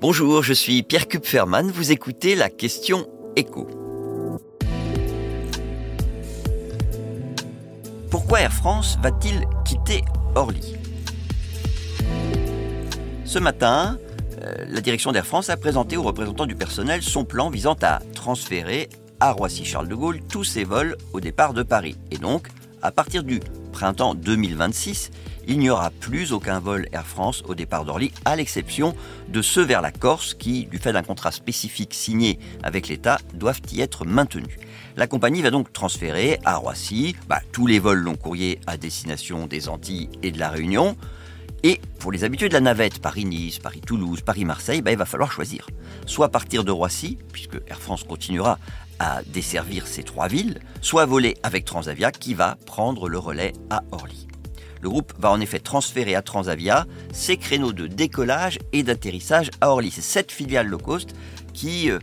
Bonjour, je suis Pierre Kupferman, vous écoutez la question écho. Pourquoi Air France va-t-il quitter Orly? Ce matin, euh, la direction d'Air France a présenté aux représentants du personnel son plan visant à transférer à Roissy-Charles de Gaulle tous ses vols au départ de Paris. Et donc, à partir du printemps 2026, il n'y aura plus aucun vol Air France au départ d'Orly, à l'exception de ceux vers la Corse qui, du fait d'un contrat spécifique signé avec l'État, doivent y être maintenus. La compagnie va donc transférer à Roissy bah, tous les vols long courriers à destination des Antilles et de la Réunion. Et pour les habitués de la navette Paris-Nice, Paris-Toulouse, Paris-Marseille, bah, il va falloir choisir. Soit partir de Roissy, puisque Air France continuera à desservir ces trois villes, soit voler avec Transavia qui va prendre le relais à Orly. Le groupe va en effet transférer à Transavia ses créneaux de décollage et d'atterrissage à Orly. C'est cette filiale low cost qui euh,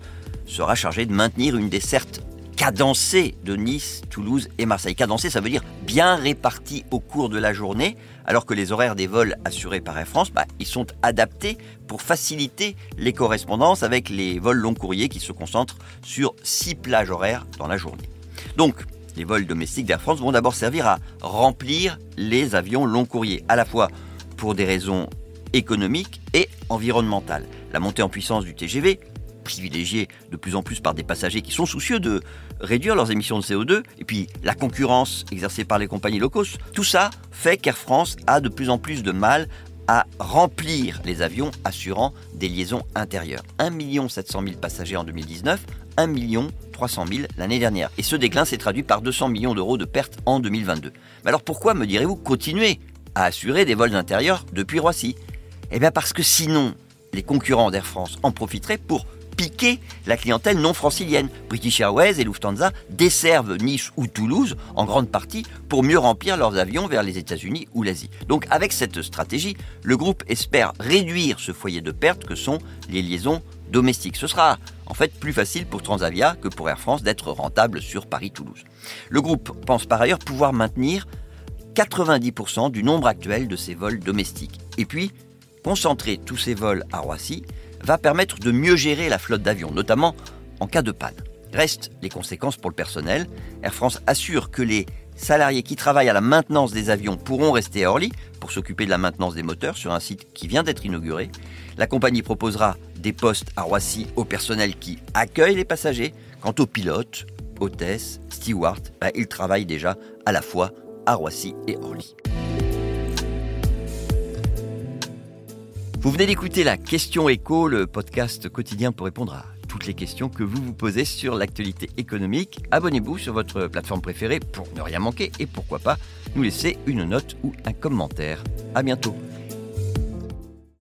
sera chargée de maintenir une desserte cadencée de Nice, Toulouse et Marseille. Cadencée, ça veut dire bien répartie au cours de la journée, alors que les horaires des vols assurés par Air France, bah, ils sont adaptés pour faciliter les correspondances avec les vols long courriers qui se concentrent sur six plages horaires dans la journée. Donc, les vols domestiques d'Air France vont d'abord servir à remplir les avions long courriers, à la fois pour des raisons économiques et environnementales. La montée en puissance du TGV, privilégié de plus en plus par des passagers qui sont soucieux de réduire leurs émissions de CO2, et puis la concurrence exercée par les compagnies low cost, tout ça fait qu'Air France a de plus en plus de mal à remplir les avions assurant des liaisons intérieures. 1 700 000 passagers en 2019, 1 300 000 l'année dernière. Et ce déclin s'est traduit par 200 millions d'euros de pertes en 2022. Mais alors pourquoi, me direz-vous, continuer à assurer des vols intérieurs depuis Roissy? Eh bien parce que sinon, les concurrents d'Air France en profiteraient pour piquer la clientèle non francilienne. British Airways et Lufthansa desservent Nice ou Toulouse en grande partie pour mieux remplir leurs avions vers les États-Unis ou l'Asie. Donc avec cette stratégie, le groupe espère réduire ce foyer de pertes que sont les liaisons domestiques. Ce sera en fait plus facile pour Transavia que pour Air France d'être rentable sur Paris-Toulouse. Le groupe pense par ailleurs pouvoir maintenir 90% du nombre actuel de ses vols domestiques. Et puis, concentrer tous ces vols à Roissy va permettre de mieux gérer la flotte d'avions, notamment en cas de panne. Restent les conséquences pour le personnel. Air France assure que les salariés qui travaillent à la maintenance des avions pourront rester à Orly pour s'occuper de la maintenance des moteurs sur un site qui vient d'être inauguré. La compagnie proposera des postes à Roissy au personnel qui accueille les passagers. Quant aux pilotes, hôtesses, stewards, bah, ils travaillent déjà à la fois à Roissy et Orly. Vous venez d'écouter la Question Écho, le podcast quotidien pour répondre à toutes les questions que vous vous posez sur l'actualité économique. Abonnez-vous sur votre plateforme préférée pour ne rien manquer et pourquoi pas nous laisser une note ou un commentaire. À bientôt.